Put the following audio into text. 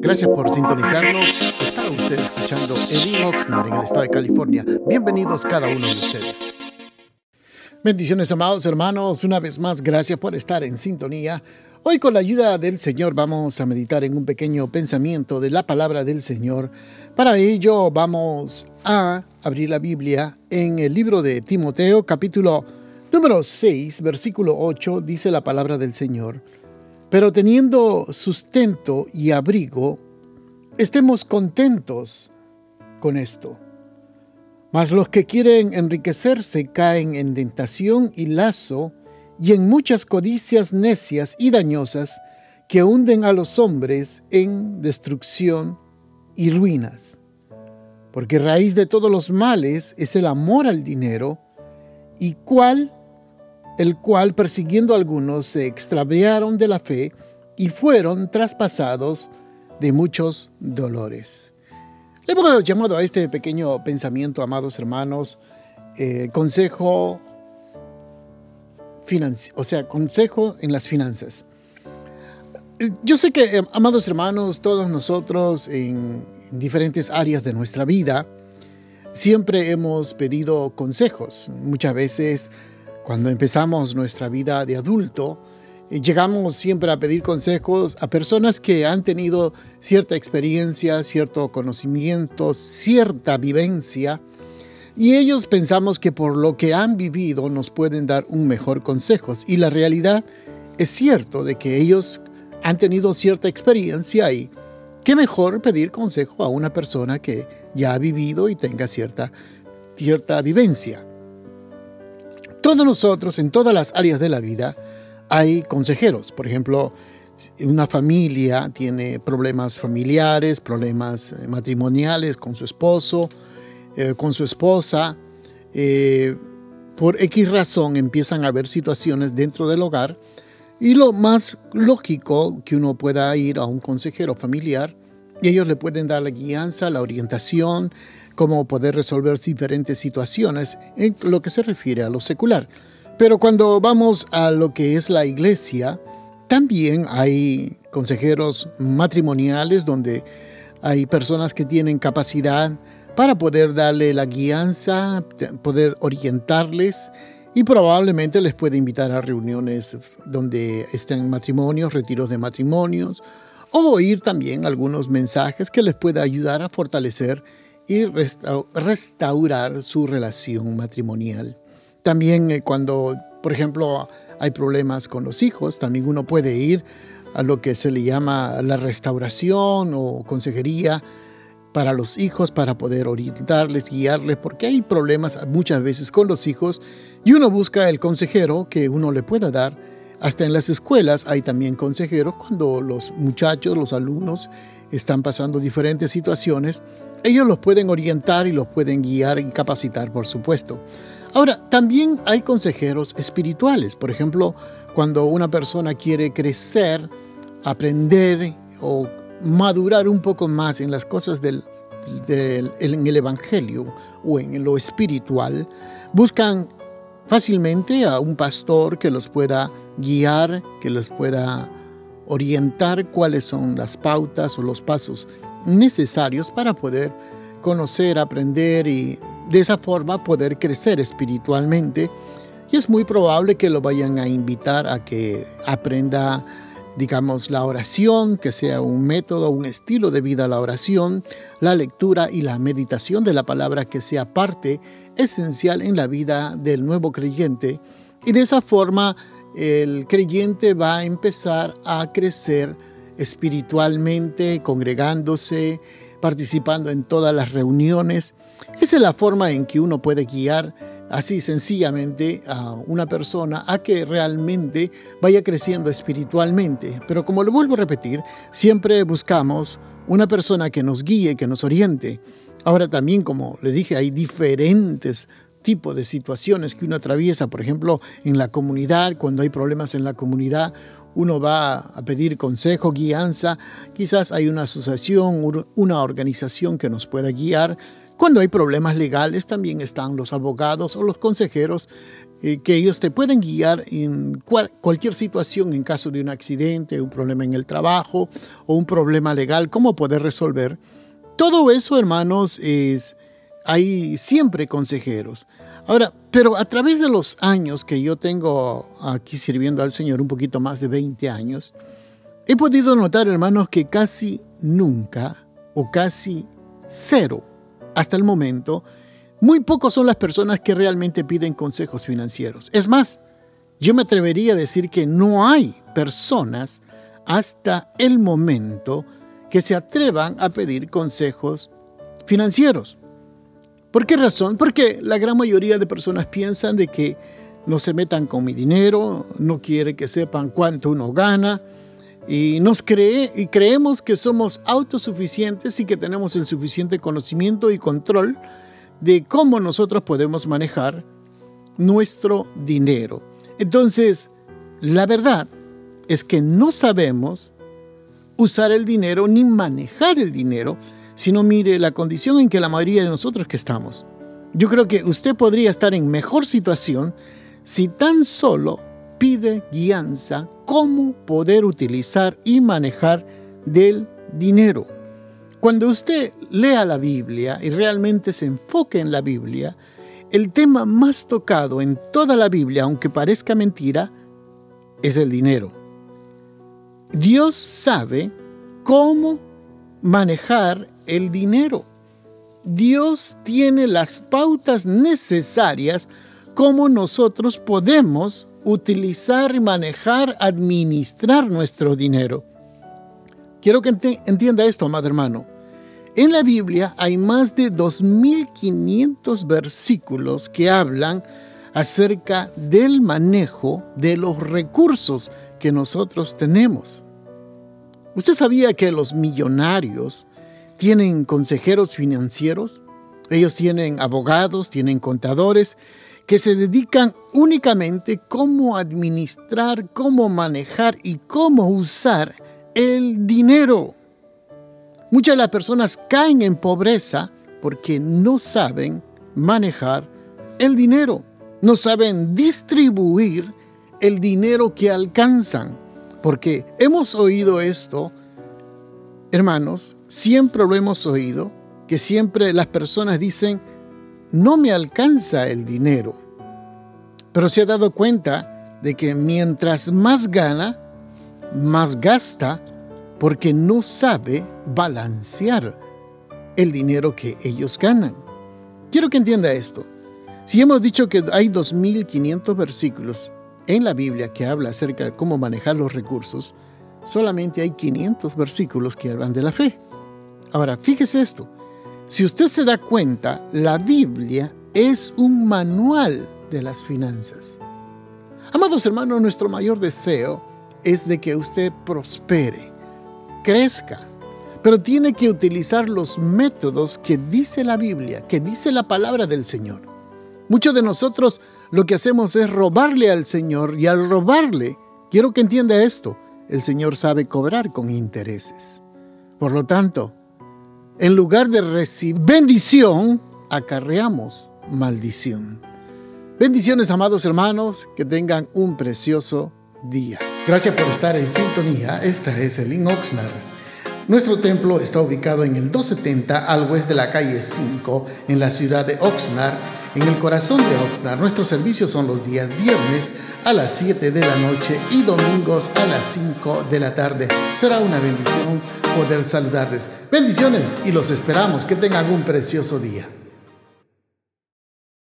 Gracias por sintonizarnos. Está usted escuchando Edwin Oxnard en el estado de California. Bienvenidos cada uno de ustedes. Bendiciones, amados hermanos. Una vez más, gracias por estar en sintonía. Hoy, con la ayuda del Señor, vamos a meditar en un pequeño pensamiento de la palabra del Señor. Para ello, vamos a abrir la Biblia en el libro de Timoteo, capítulo número 6, versículo 8, dice la palabra del Señor. Pero teniendo sustento y abrigo, estemos contentos con esto. Mas los que quieren enriquecerse caen en tentación y lazo y en muchas codicias necias y dañosas que hunden a los hombres en destrucción y ruinas. Porque raíz de todos los males es el amor al dinero, y cuál el cual persiguiendo a algunos se extraviaron de la fe y fueron traspasados de muchos dolores. Le hemos llamado a este pequeño pensamiento, amados hermanos, eh, consejo o sea, consejo en las finanzas. Yo sé que, eh, amados hermanos, todos nosotros en diferentes áreas de nuestra vida, siempre hemos pedido consejos. Muchas veces cuando empezamos nuestra vida de adulto, eh, llegamos siempre a pedir consejos a personas que han tenido cierta experiencia, cierto conocimiento, cierta vivencia, y ellos pensamos que por lo que han vivido nos pueden dar un mejor consejo. Y la realidad es cierto de que ellos han tenido cierta experiencia y qué mejor pedir consejo a una persona que ya ha vivido y tenga cierta, cierta vivencia. Todos nosotros, en todas las áreas de la vida, hay consejeros. Por ejemplo, una familia tiene problemas familiares, problemas eh, matrimoniales con su esposo, eh, con su esposa. Eh, por X razón empiezan a haber situaciones dentro del hogar y lo más lógico que uno pueda ir a un consejero familiar y ellos le pueden dar la guianza, la orientación, cómo poder resolver diferentes situaciones en lo que se refiere a lo secular. Pero cuando vamos a lo que es la iglesia, también hay consejeros matrimoniales donde hay personas que tienen capacidad para poder darle la guianza, poder orientarles y probablemente les puede invitar a reuniones donde estén matrimonios, retiros de matrimonios, o oír también algunos mensajes que les pueda ayudar a fortalecer y restaurar su relación matrimonial. También eh, cuando, por ejemplo, hay problemas con los hijos, también uno puede ir a lo que se le llama la restauración o consejería para los hijos para poder orientarles, guiarles, porque hay problemas muchas veces con los hijos y uno busca el consejero que uno le pueda dar. Hasta en las escuelas hay también consejeros cuando los muchachos, los alumnos están pasando diferentes situaciones ellos los pueden orientar y los pueden guiar y capacitar, por supuesto. Ahora, también hay consejeros espirituales. Por ejemplo, cuando una persona quiere crecer, aprender o madurar un poco más en las cosas del, en el Evangelio o en lo espiritual, buscan fácilmente a un pastor que los pueda guiar, que los pueda orientar cuáles son las pautas o los pasos necesarios para poder conocer, aprender y de esa forma poder crecer espiritualmente. Y es muy probable que lo vayan a invitar a que aprenda, digamos, la oración, que sea un método, un estilo de vida la oración, la lectura y la meditación de la palabra que sea parte esencial en la vida del nuevo creyente. Y de esa forma el creyente va a empezar a crecer espiritualmente, congregándose, participando en todas las reuniones. Esa es la forma en que uno puede guiar así sencillamente a una persona a que realmente vaya creciendo espiritualmente. Pero como lo vuelvo a repetir, siempre buscamos una persona que nos guíe, que nos oriente. Ahora también, como le dije, hay diferentes tipos de situaciones que uno atraviesa, por ejemplo, en la comunidad, cuando hay problemas en la comunidad, uno va a pedir consejo, guianza, quizás hay una asociación, una organización que nos pueda guiar. Cuando hay problemas legales también están los abogados o los consejeros eh, que ellos te pueden guiar en cualquier situación en caso de un accidente, un problema en el trabajo o un problema legal, cómo poder resolver. Todo eso, hermanos, es hay siempre consejeros. Ahora, pero a través de los años que yo tengo aquí sirviendo al Señor, un poquito más de 20 años, he podido notar, hermanos, que casi nunca o casi cero hasta el momento, muy pocos son las personas que realmente piden consejos financieros. Es más, yo me atrevería a decir que no hay personas hasta el momento que se atrevan a pedir consejos financieros. ¿Por qué razón? Porque la gran mayoría de personas piensan de que no se metan con mi dinero, no quiere que sepan cuánto uno gana y nos cree y creemos que somos autosuficientes y que tenemos el suficiente conocimiento y control de cómo nosotros podemos manejar nuestro dinero. Entonces, la verdad es que no sabemos usar el dinero ni manejar el dinero sino mire la condición en que la mayoría de nosotros que estamos. Yo creo que usted podría estar en mejor situación si tan solo pide guianza cómo poder utilizar y manejar del dinero. Cuando usted lea la Biblia y realmente se enfoque en la Biblia, el tema más tocado en toda la Biblia, aunque parezca mentira, es el dinero. Dios sabe cómo manejar el dinero. Dios tiene las pautas necesarias como nosotros podemos utilizar, manejar, administrar nuestro dinero. Quiero que entienda esto, amado hermano. En la Biblia hay más de 2.500 versículos que hablan acerca del manejo de los recursos que nosotros tenemos. ¿Usted sabía que los millonarios tienen consejeros financieros, ellos tienen abogados, tienen contadores que se dedican únicamente cómo administrar, cómo manejar y cómo usar el dinero. Muchas de las personas caen en pobreza porque no saben manejar el dinero, no saben distribuir el dinero que alcanzan, porque hemos oído esto Hermanos, siempre lo hemos oído, que siempre las personas dicen, no me alcanza el dinero. Pero se ha dado cuenta de que mientras más gana, más gasta porque no sabe balancear el dinero que ellos ganan. Quiero que entienda esto. Si hemos dicho que hay 2.500 versículos en la Biblia que habla acerca de cómo manejar los recursos, solamente hay 500 versículos que hablan de la fe. Ahora, fíjese esto. Si usted se da cuenta, la Biblia es un manual de las finanzas. Amados hermanos, nuestro mayor deseo es de que usted prospere, crezca, pero tiene que utilizar los métodos que dice la Biblia, que dice la palabra del Señor. Muchos de nosotros lo que hacemos es robarle al Señor y al robarle, quiero que entienda esto, el Señor sabe cobrar con intereses. Por lo tanto, en lugar de recibir bendición, acarreamos maldición. Bendiciones, amados hermanos, que tengan un precioso día. Gracias por estar en sintonía. Esta es el In Oxnard. Nuestro templo está ubicado en el 270 al oeste de la calle 5, en la ciudad de Oxnard, en el corazón de Oxnard. Nuestros servicios son los días viernes a las 7 de la noche y domingos a las 5 de la tarde. Será una bendición poder saludarles. Bendiciones y los esperamos. Que tengan un precioso día.